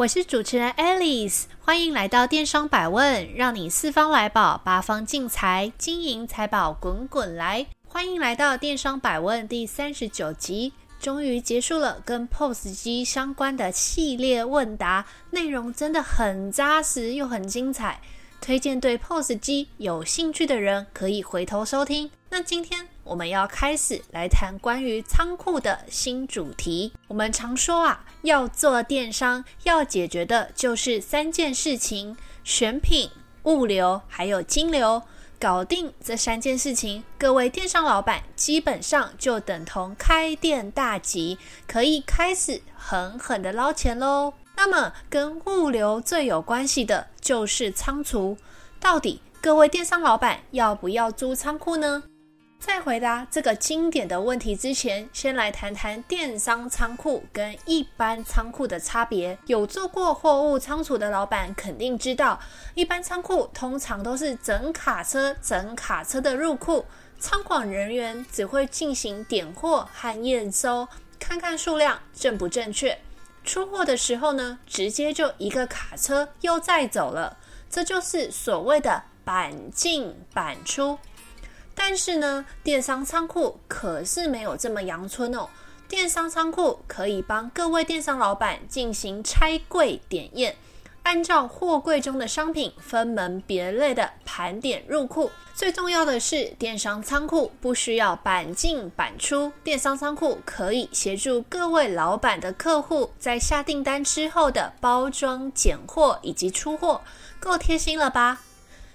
我是主持人 Alice，欢迎来到电商百问，让你四方来宝，八方进财，金银财宝滚滚来。欢迎来到电商百问第三十九集，终于结束了跟 POS 机相关的系列问答，内容真的很扎实又很精彩，推荐对 POS 机有兴趣的人可以回头收听。那今天我们要开始来谈关于仓库的新主题。我们常说啊，要做电商，要解决的就是三件事情：选品、物流，还有金流。搞定这三件事情，各位电商老板基本上就等同开店大吉，可以开始狠狠的捞钱喽。那么，跟物流最有关系的就是仓储，到底各位电商老板要不要租仓库呢？在回答这个经典的问题之前，先来谈谈电商仓库跟一般仓库的差别。有做过货物仓储的老板肯定知道，一般仓库通常都是整卡车、整卡车的入库，仓管人员只会进行点货和验收，看看数量正不正确。出货的时候呢，直接就一个卡车又载走了，这就是所谓的板进板出。但是呢，电商仓库可是没有这么阳春哦。电商仓库可以帮各位电商老板进行拆柜点验，按照货柜中的商品分门别类的盘点入库。最重要的是，电商仓库不需要板进板出，电商仓库可以协助各位老板的客户在下订单之后的包装、拣货以及出货，够贴心了吧？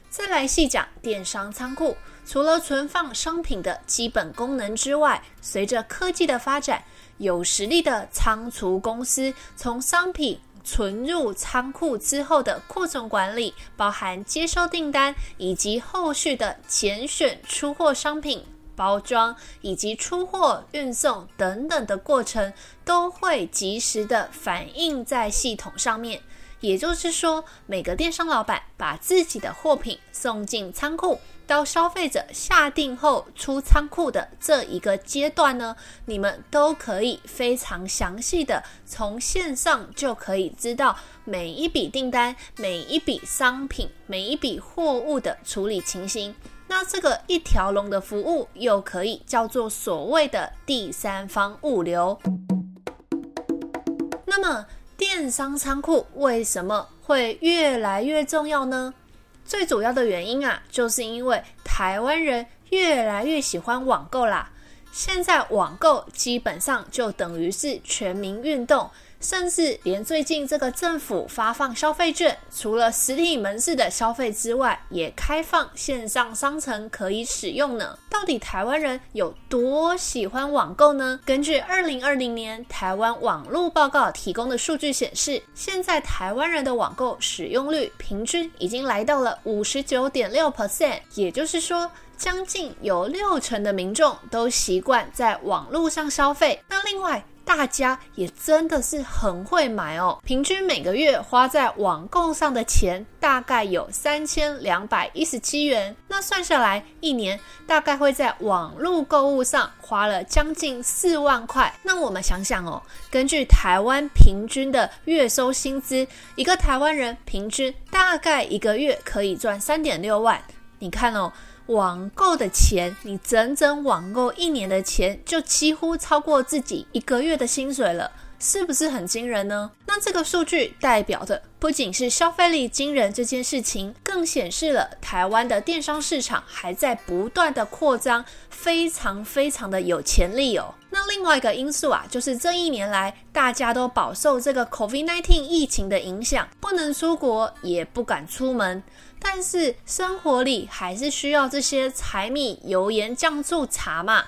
再来细讲电商仓库。除了存放商品的基本功能之外，随着科技的发展，有实力的仓储公司从商品存入仓库之后的库存管理，包含接收订单以及后续的拣选出货商品、包装以及出货运送等等的过程，都会及时的反映在系统上面。也就是说，每个电商老板把自己的货品送进仓库。到消费者下订后出仓库的这一个阶段呢，你们都可以非常详细的从线上就可以知道每一笔订单、每一笔商品、每一笔货物的处理情形。那这个一条龙的服务又可以叫做所谓的第三方物流。那么电商仓库为什么会越来越重要呢？最主要的原因啊，就是因为台湾人越来越喜欢网购啦。现在网购基本上就等于是全民运动。甚至连最近这个政府发放消费券，除了实体门市的消费之外，也开放线上商城可以使用呢。到底台湾人有多喜欢网购呢？根据二零二零年台湾网络报告提供的数据显示，现在台湾人的网购使用率平均已经来到了五十九点六 percent，也就是说，将近有六成的民众都习惯在网络上消费。那另外，大家也真的是很会买哦，平均每个月花在网购上的钱大概有三千两百一十七元，那算下来一年大概会在网络购物上花了将近四万块。那我们想想哦，根据台湾平均的月收薪资，一个台湾人平均大概一个月可以赚三点六万。你看哦。网购的钱，你整整网购一年的钱，就几乎超过自己一个月的薪水了，是不是很惊人呢？那这个数据代表的不仅是消费力惊人这件事情，更显示了台湾的电商市场还在不断的扩张，非常非常的有潜力哦。那另外一个因素啊，就是这一年来大家都饱受这个 COVID-19 疫情的影响，不能出国，也不敢出门。但是生活里还是需要这些柴米油盐酱醋茶嘛，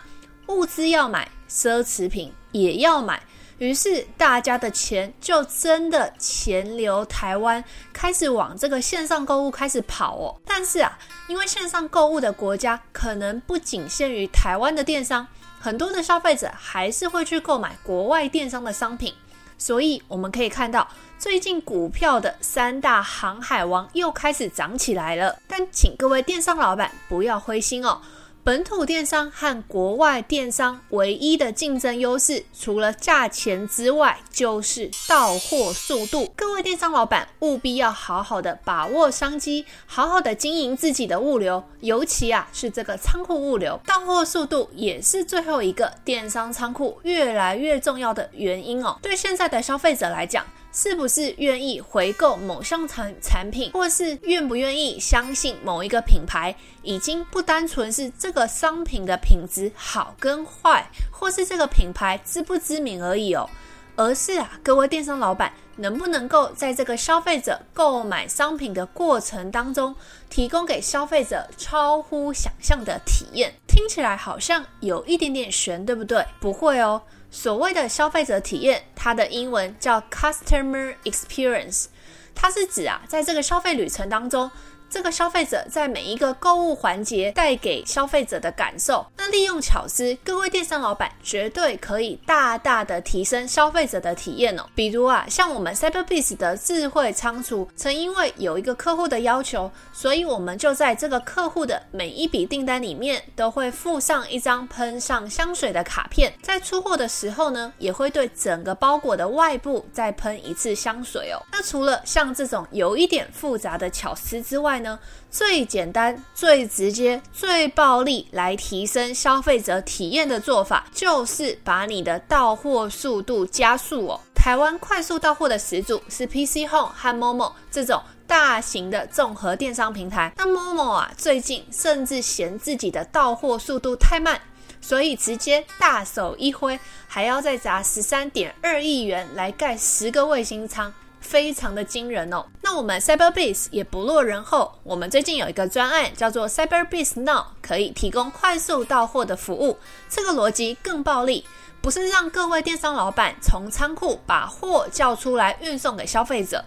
物资要买，奢侈品也要买，于是大家的钱就真的钱流台湾，开始往这个线上购物开始跑哦。但是啊，因为线上购物的国家可能不仅限于台湾的电商，很多的消费者还是会去购买国外电商的商品，所以我们可以看到，最近股票的三大航海王又开始涨起来了。但请各位电商老板不要灰心哦。本土电商和国外电商唯一的竞争优势，除了价钱之外，就是到货速度。各位电商老板务必要好好的把握商机，好好的经营自己的物流，尤其啊是这个仓库物流，到货速度也是最后一个电商仓库越来越重要的原因哦。对现在的消费者来讲，是不是愿意回购某项产产品，或是愿不愿意相信某一个品牌，已经不单纯是这个商品的品质好跟坏，或是这个品牌知不知名而已哦，而是啊，各位电商老板能不能够在这个消费者购买商品的过程当中，提供给消费者超乎想象的体验？听起来好像有一点点悬，对不对？不会哦。所谓的消费者体验，它的英文叫 Customer Experience，它是指啊，在这个消费旅程当中。这个消费者在每一个购物环节带给消费者的感受，那利用巧思，各位电商老板绝对可以大大的提升消费者的体验哦。比如啊，像我们 Cyberbiz 的智慧仓储，曾因为有一个客户的要求，所以我们就在这个客户的每一笔订单里面都会附上一张喷上香水的卡片，在出货的时候呢，也会对整个包裹的外部再喷一次香水哦。那除了像这种有一点复杂的巧思之外，呢，最简单、最直接、最暴力来提升消费者体验的做法，就是把你的到货速度加速哦。台湾快速到货的始祖是 PC Home 和 Momo 这种大型的综合电商平台。那 Momo 啊，最近甚至嫌自己的到货速度太慢，所以直接大手一挥，还要再砸十三点二亿元来盖十个卫星仓。非常的惊人哦。那我们 Cyber Base 也不落人后，我们最近有一个专案叫做 Cyber Base Now，可以提供快速到货的服务。这个逻辑更暴力，不是让各位电商老板从仓库把货叫出来运送给消费者，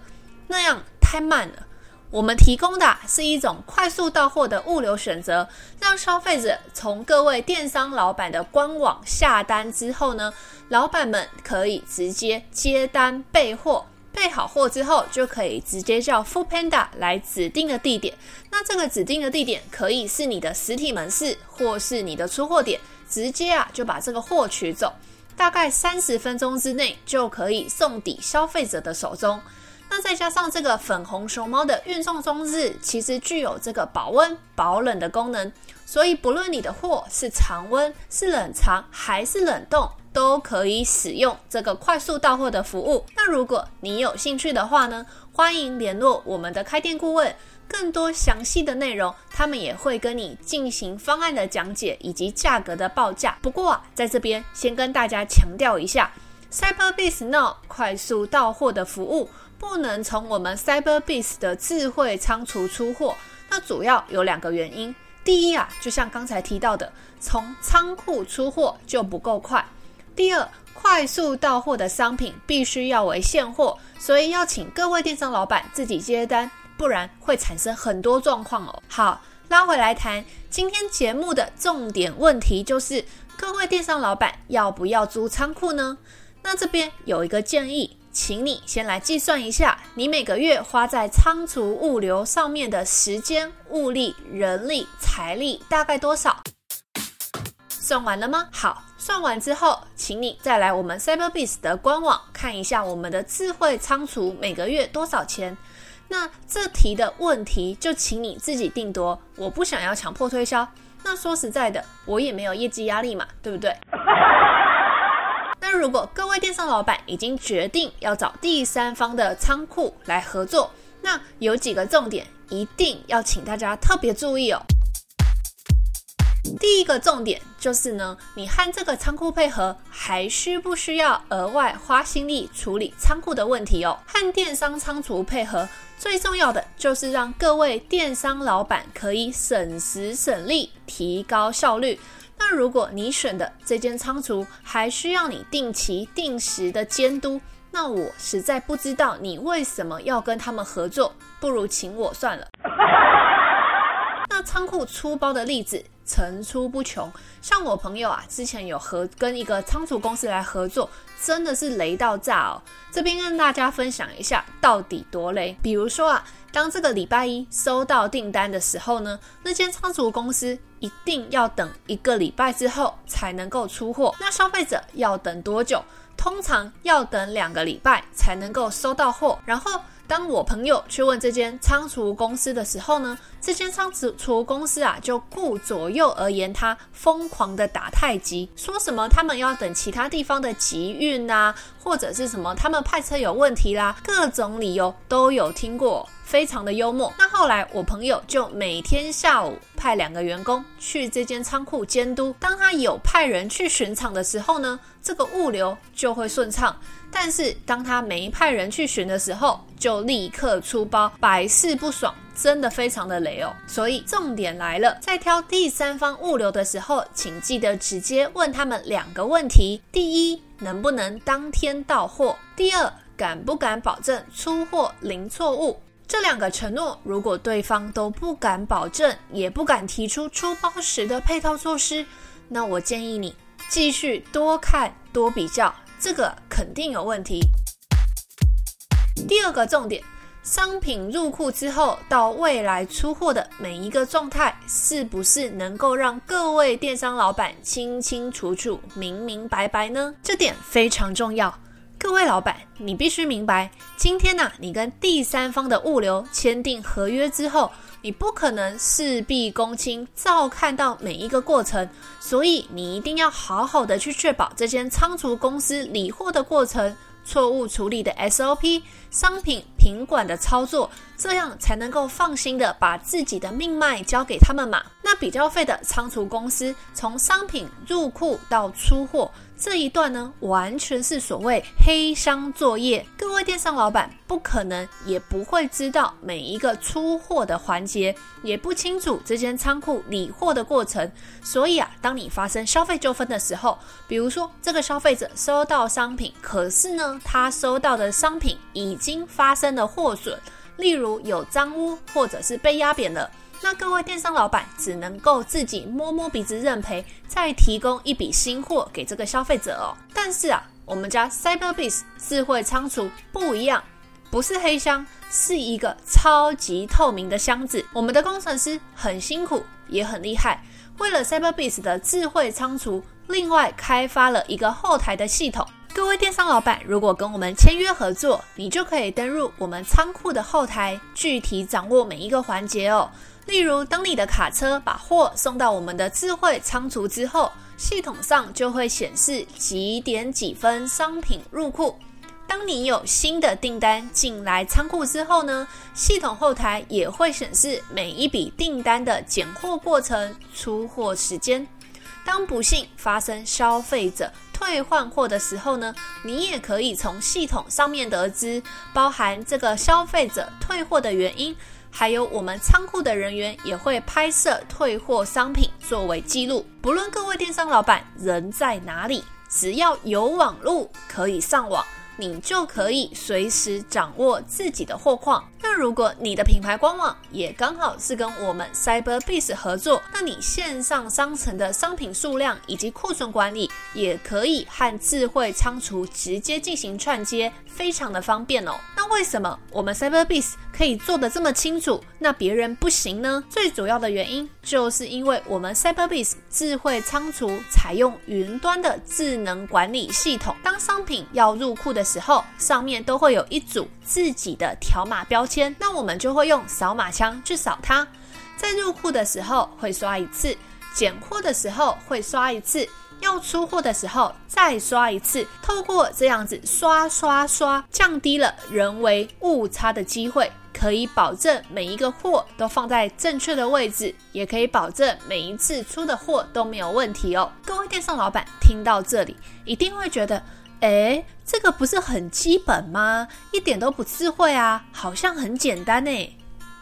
那样太慢了。我们提供的是一种快速到货的物流选择，让消费者从各位电商老板的官网下单之后呢，老板们可以直接接单备货。备好货之后，就可以直接叫 Foodpanda 来指定的地点。那这个指定的地点可以是你的实体门市，或是你的出货点，直接啊就把这个货取走，大概三十分钟之内就可以送抵消费者的手中。那再加上这个粉红熊猫的运送装置，其实具有这个保温保冷的功能，所以不论你的货是常温、是冷藏还是冷冻。都可以使用这个快速到货的服务。那如果你有兴趣的话呢，欢迎联络我们的开店顾问，更多详细的内容，他们也会跟你进行方案的讲解以及价格的报价。不过啊，在这边先跟大家强调一下，Cyberbiz Now 快速到货的服务不能从我们 Cyberbiz 的智慧仓储出货。那主要有两个原因。第一啊，就像刚才提到的，从仓库出货就不够快。第二，快速到货的商品必须要为现货，所以要请各位电商老板自己接单，不然会产生很多状况哦。好，拉回来谈今天节目的重点问题，就是各位电商老板要不要租仓库呢？那这边有一个建议，请你先来计算一下，你每个月花在仓储物流上面的时间、物力、人力、财力大概多少？算完了吗？好，算完之后，请你再来我们 Cyberbiz 的官网看一下我们的智慧仓储每个月多少钱。那这题的问题就请你自己定夺，我不想要强迫推销。那说实在的，我也没有业绩压力嘛，对不对？那如果各位电商老板已经决定要找第三方的仓库来合作，那有几个重点一定要请大家特别注意哦。第一个重点就是呢，你和这个仓库配合，还需不需要额外花心力处理仓库的问题哦？和电商仓储配合，最重要的就是让各位电商老板可以省时省力，提高效率。那如果你选的这间仓储还需要你定期定时的监督，那我实在不知道你为什么要跟他们合作，不如请我算了。那仓库出包的例子层出不穷，像我朋友啊，之前有合跟一个仓储公司来合作，真的是雷到炸哦。这边跟大家分享一下到底多雷。比如说啊，当这个礼拜一收到订单的时候呢，那间仓储公司一定要等一个礼拜之后才能够出货。那消费者要等多久？通常要等两个礼拜才能够收到货。然后当我朋友去问这间仓储公司的时候呢，这间仓储公司啊就顾左右而言他，疯狂的打太极，说什么他们要等其他地方的集运啊，或者是什么他们派车有问题啦，各种理由都有听过。非常的幽默。那后来我朋友就每天下午派两个员工去这间仓库监督。当他有派人去巡场的时候呢，这个物流就会顺畅。但是当他没派人去巡的时候，就立刻出包，百试不爽，真的非常的雷哦。所以重点来了，在挑第三方物流的时候，请记得直接问他们两个问题：第一，能不能当天到货？第二，敢不敢保证出货零错误？这两个承诺，如果对方都不敢保证，也不敢提出出包时的配套措施，那我建议你继续多看多比较，这个肯定有问题。第二个重点，商品入库之后到未来出货的每一个状态，是不是能够让各位电商老板清清楚楚、明明白白呢？这点非常重要。各位老板，你必须明白，今天呢、啊，你跟第三方的物流签订合约之后，你不可能事必躬亲，照看到每一个过程，所以你一定要好好的去确保这间仓储公司理货的过程。错误处理的 SOP，商品品管的操作，这样才能够放心的把自己的命脉交给他们嘛。那比较废的仓储公司，从商品入库到出货这一段呢，完全是所谓黑箱作业。各位电商老板不可能也不会知道每一个出货的环节，也不清楚这间仓库理货的过程。所以啊，当你发生消费纠纷的时候，比如说这个消费者收到商品，可是呢，他收到的商品已经发生了货损，例如有脏污或者是被压扁了。那各位电商老板只能够自己摸摸鼻子认赔，再提供一笔新货给这个消费者哦。但是啊，我们家 Cyberbiz 智慧仓储不一样，不是黑箱，是一个超级透明的箱子。我们的工程师很辛苦，也很厉害，为了 Cyberbiz 的智慧仓储，另外开发了一个后台的系统。各位电商老板，如果跟我们签约合作，你就可以登入我们仓库的后台，具体掌握每一个环节哦。例如，当你的卡车把货送到我们的智慧仓储之后，系统上就会显示几点几分商品入库。当你有新的订单进来仓库之后呢，系统后台也会显示每一笔订单的检货过程、出货时间。当不幸发生消费者退换货的时候呢，你也可以从系统上面得知，包含这个消费者退货的原因。还有我们仓库的人员也会拍摄退货商品作为记录。不论各位电商老板人在哪里，只要有网络可以上网，你就可以随时掌握自己的货况。那如果你的品牌官网也刚好是跟我们 CyberBase 合作，那你线上商城的商品数量以及库存管理也可以和智慧仓储直接进行串接，非常的方便哦。那为什么我们 CyberBase 可以做得这么清楚，那别人不行呢？最主要的原因就是因为我们 CyberBase 智慧仓储采用云端的智能管理系统，当商品要入库的时候，上面都会有一组自己的条码标签，那我们就会用扫码枪去扫它，在入库的时候会刷一次，检货的时候会刷一次。要出货的时候再刷一次，透过这样子刷刷刷，降低了人为误差的机会，可以保证每一个货都放在正确的位置，也可以保证每一次出的货都没有问题哦。各位电商老板听到这里，一定会觉得，诶，这个不是很基本吗？一点都不智慧啊，好像很简单呢。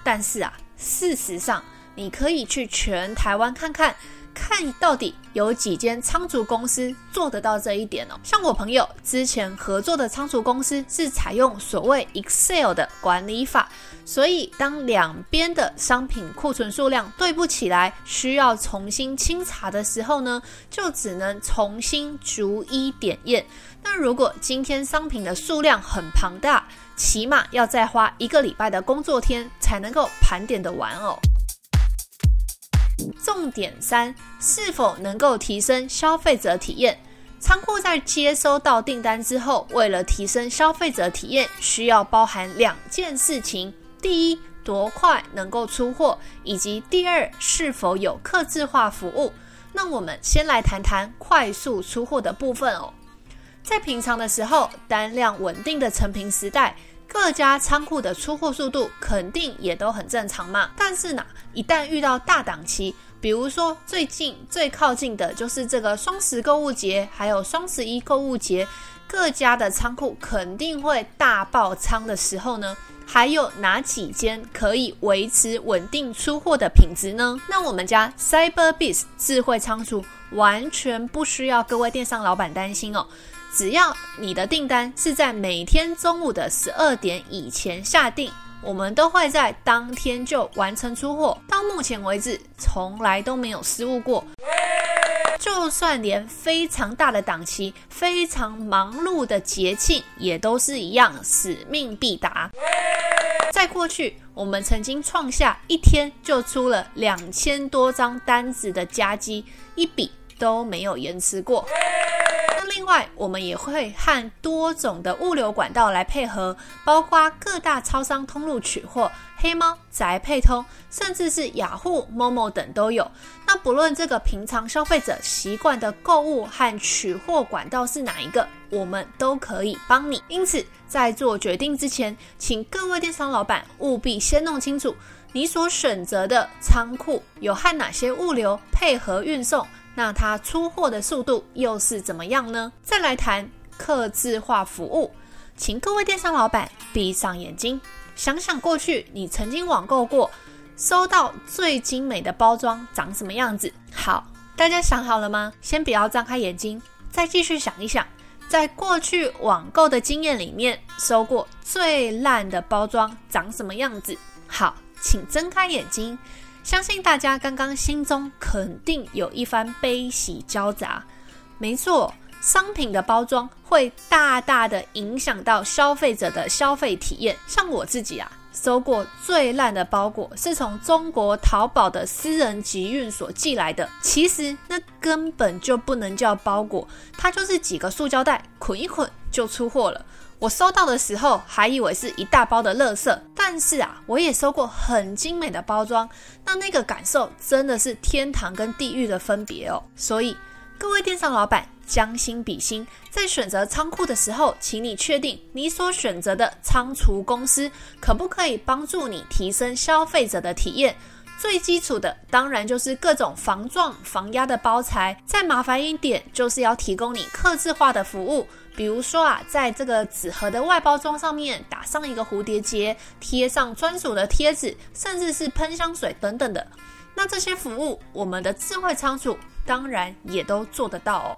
但是啊，事实上，你可以去全台湾看看。看到底有几间仓储公司做得到这一点哦。像我朋友之前合作的仓储公司是采用所谓 Excel 的管理法，所以当两边的商品库存数量对不起来，需要重新清查的时候呢，就只能重新逐一点验。那如果今天商品的数量很庞大，起码要再花一个礼拜的工作天才能够盘点的完哦。重点三，是否能够提升消费者体验？仓库在接收到订单之后，为了提升消费者体验，需要包含两件事情：第一，多快能够出货，以及第二，是否有客制化服务。那我们先来谈谈快速出货的部分哦。在平常的时候，单量稳定的成品时代，各家仓库的出货速度肯定也都很正常嘛。但是呢，一旦遇到大档期，比如说最近最靠近的就是这个双十购物节，还有双十一购物节，各家的仓库肯定会大爆仓的时候呢，还有哪几间可以维持稳定出货的品质呢？那我们家 Cyberbis 智慧仓储完全不需要各位电商老板担心哦。只要你的订单是在每天中午的十二点以前下订，我们都会在当天就完成出货。到目前为止，从来都没有失误过。就算连非常大的档期、非常忙碌的节庆，也都是一样，使命必达。在过去，我们曾经创下一天就出了两千多张单子的佳绩，一笔都没有延迟过。另外，我们也会和多种的物流管道来配合，包括各大超商通路取货、黑猫、宅配通，甚至是雅虎、Momo 等都有。那不论这个平常消费者习惯的购物和取货管道是哪一个，我们都可以帮你。因此，在做决定之前，请各位电商老板务必先弄清楚你所选择的仓库有和哪些物流配合运送。那它出货的速度又是怎么样呢？再来谈客制化服务，请各位电商老板闭上眼睛，想想过去你曾经网购过，收到最精美的包装长什么样子？好，大家想好了吗？先不要张开眼睛，再继续想一想，在过去网购的经验里面，收过最烂的包装长什么样子？好，请睁开眼睛。相信大家刚刚心中肯定有一番悲喜交杂。没错，商品的包装会大大的影响到消费者的消费体验。像我自己啊，收过最烂的包裹是从中国淘宝的私人集运所寄来的。其实那根本就不能叫包裹，它就是几个塑胶袋捆一捆就出货了。我收到的时候还以为是一大包的垃圾，但是啊，我也收过很精美的包装，那那个感受真的是天堂跟地狱的分别哦。所以各位电商老板将心比心，在选择仓库的时候，请你确定你所选择的仓储公司可不可以帮助你提升消费者的体验。最基础的当然就是各种防撞、防压的包材，再麻烦一点就是要提供你客制化的服务。比如说啊，在这个纸盒的外包装上面打上一个蝴蝶结，贴上专属的贴纸，甚至是喷香水等等的。那这些服务，我们的智慧仓储当然也都做得到哦。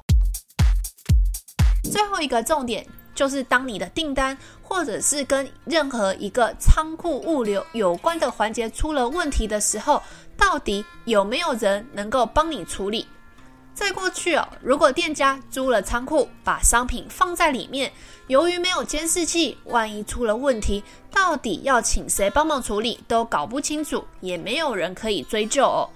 最后一个重点就是，当你的订单或者是跟任何一个仓库物流有关的环节出了问题的时候，到底有没有人能够帮你处理？在过去哦，如果店家租了仓库，把商品放在里面，由于没有监视器，万一出了问题，到底要请谁帮忙处理都搞不清楚，也没有人可以追究哦。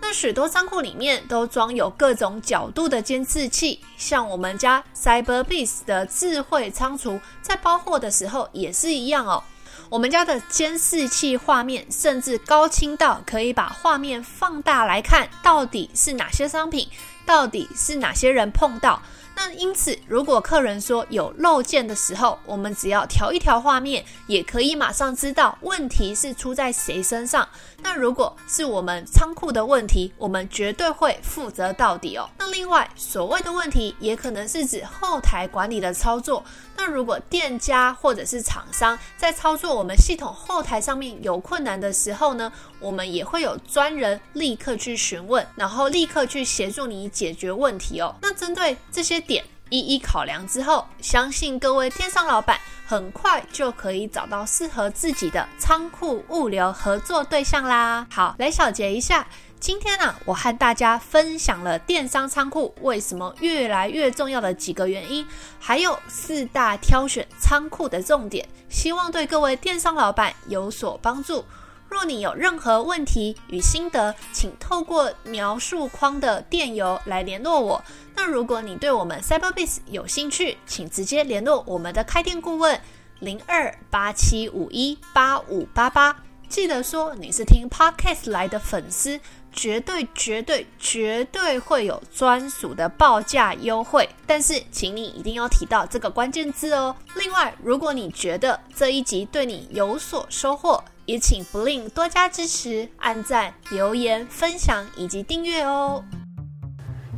那许多仓库里面都装有各种角度的监视器，像我们家 Cyberbiz 的智慧仓储，在包货的时候也是一样哦。我们家的监视器画面甚至高清到可以把画面放大来看，到底是哪些商品，到底是哪些人碰到。那因此，如果客人说有漏件的时候，我们只要调一调画面，也可以马上知道问题是出在谁身上。那如果是我们仓库的问题，我们绝对会负责到底哦。那另外，所谓的问题，也可能是指后台管理的操作。那如果店家或者是厂商在操作我们系统后台上面有困难的时候呢，我们也会有专人立刻去询问，然后立刻去协助你解决问题哦。那针对这些点一一考量之后，相信各位电商老板很快就可以找到适合自己的仓库物流合作对象啦。好，来小结一下。今天呢、我和大家分享了电商仓库为什么越来越重要的几个原因，还有四大挑选仓库的重点，希望对各位电商老板有所帮助。若你有任何问题与心得，请透过描述框的电邮来联络我。那如果你对我们 CyberBase 有兴趣，请直接联络我们的开店顾问零二八七五一八五八八。记得说你是听 Podcast 来的粉丝。绝对绝对绝对会有专属的报价优惠，但是请你一定要提到这个关键字哦。另外，如果你觉得这一集对你有所收获，也请不吝多加支持，按赞、留言、分享以及订阅哦。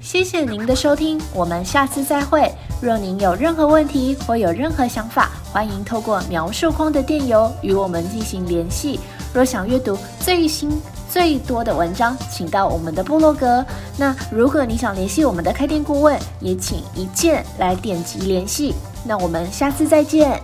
谢谢您的收听，我们下次再会。若您有任何问题或有任何想法，欢迎透过描述框的电邮与我们进行联系。若想阅读最新最多的文章，请到我们的部落格。那如果你想联系我们的开店顾问，也请一键来点击联系。那我们下次再见。